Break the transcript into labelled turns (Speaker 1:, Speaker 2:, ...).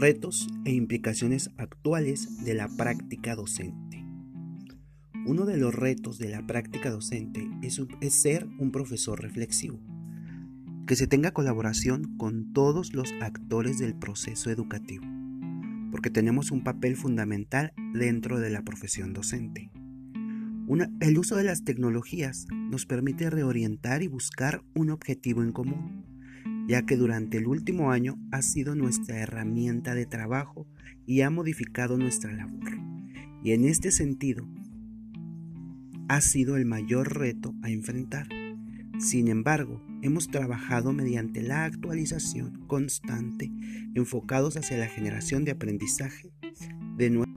Speaker 1: Retos e implicaciones actuales de la práctica docente. Uno de los retos de la práctica docente es, ser un profesor reflexivo, que se tenga colaboración con todos los actores del proceso educativo, porque tenemos un papel fundamental dentro de la profesión docente. el uso de las tecnologías nos permite reorientar y buscar un objetivo en común ya que durante el último año ha sido nuestra herramienta de trabajo y ha modificado nuestra labor. Y en este sentido, ha sido el mayor reto a enfrentar. Sin embargo, hemos trabajado mediante la actualización constante enfocados hacia la generación de aprendizaje de nuestra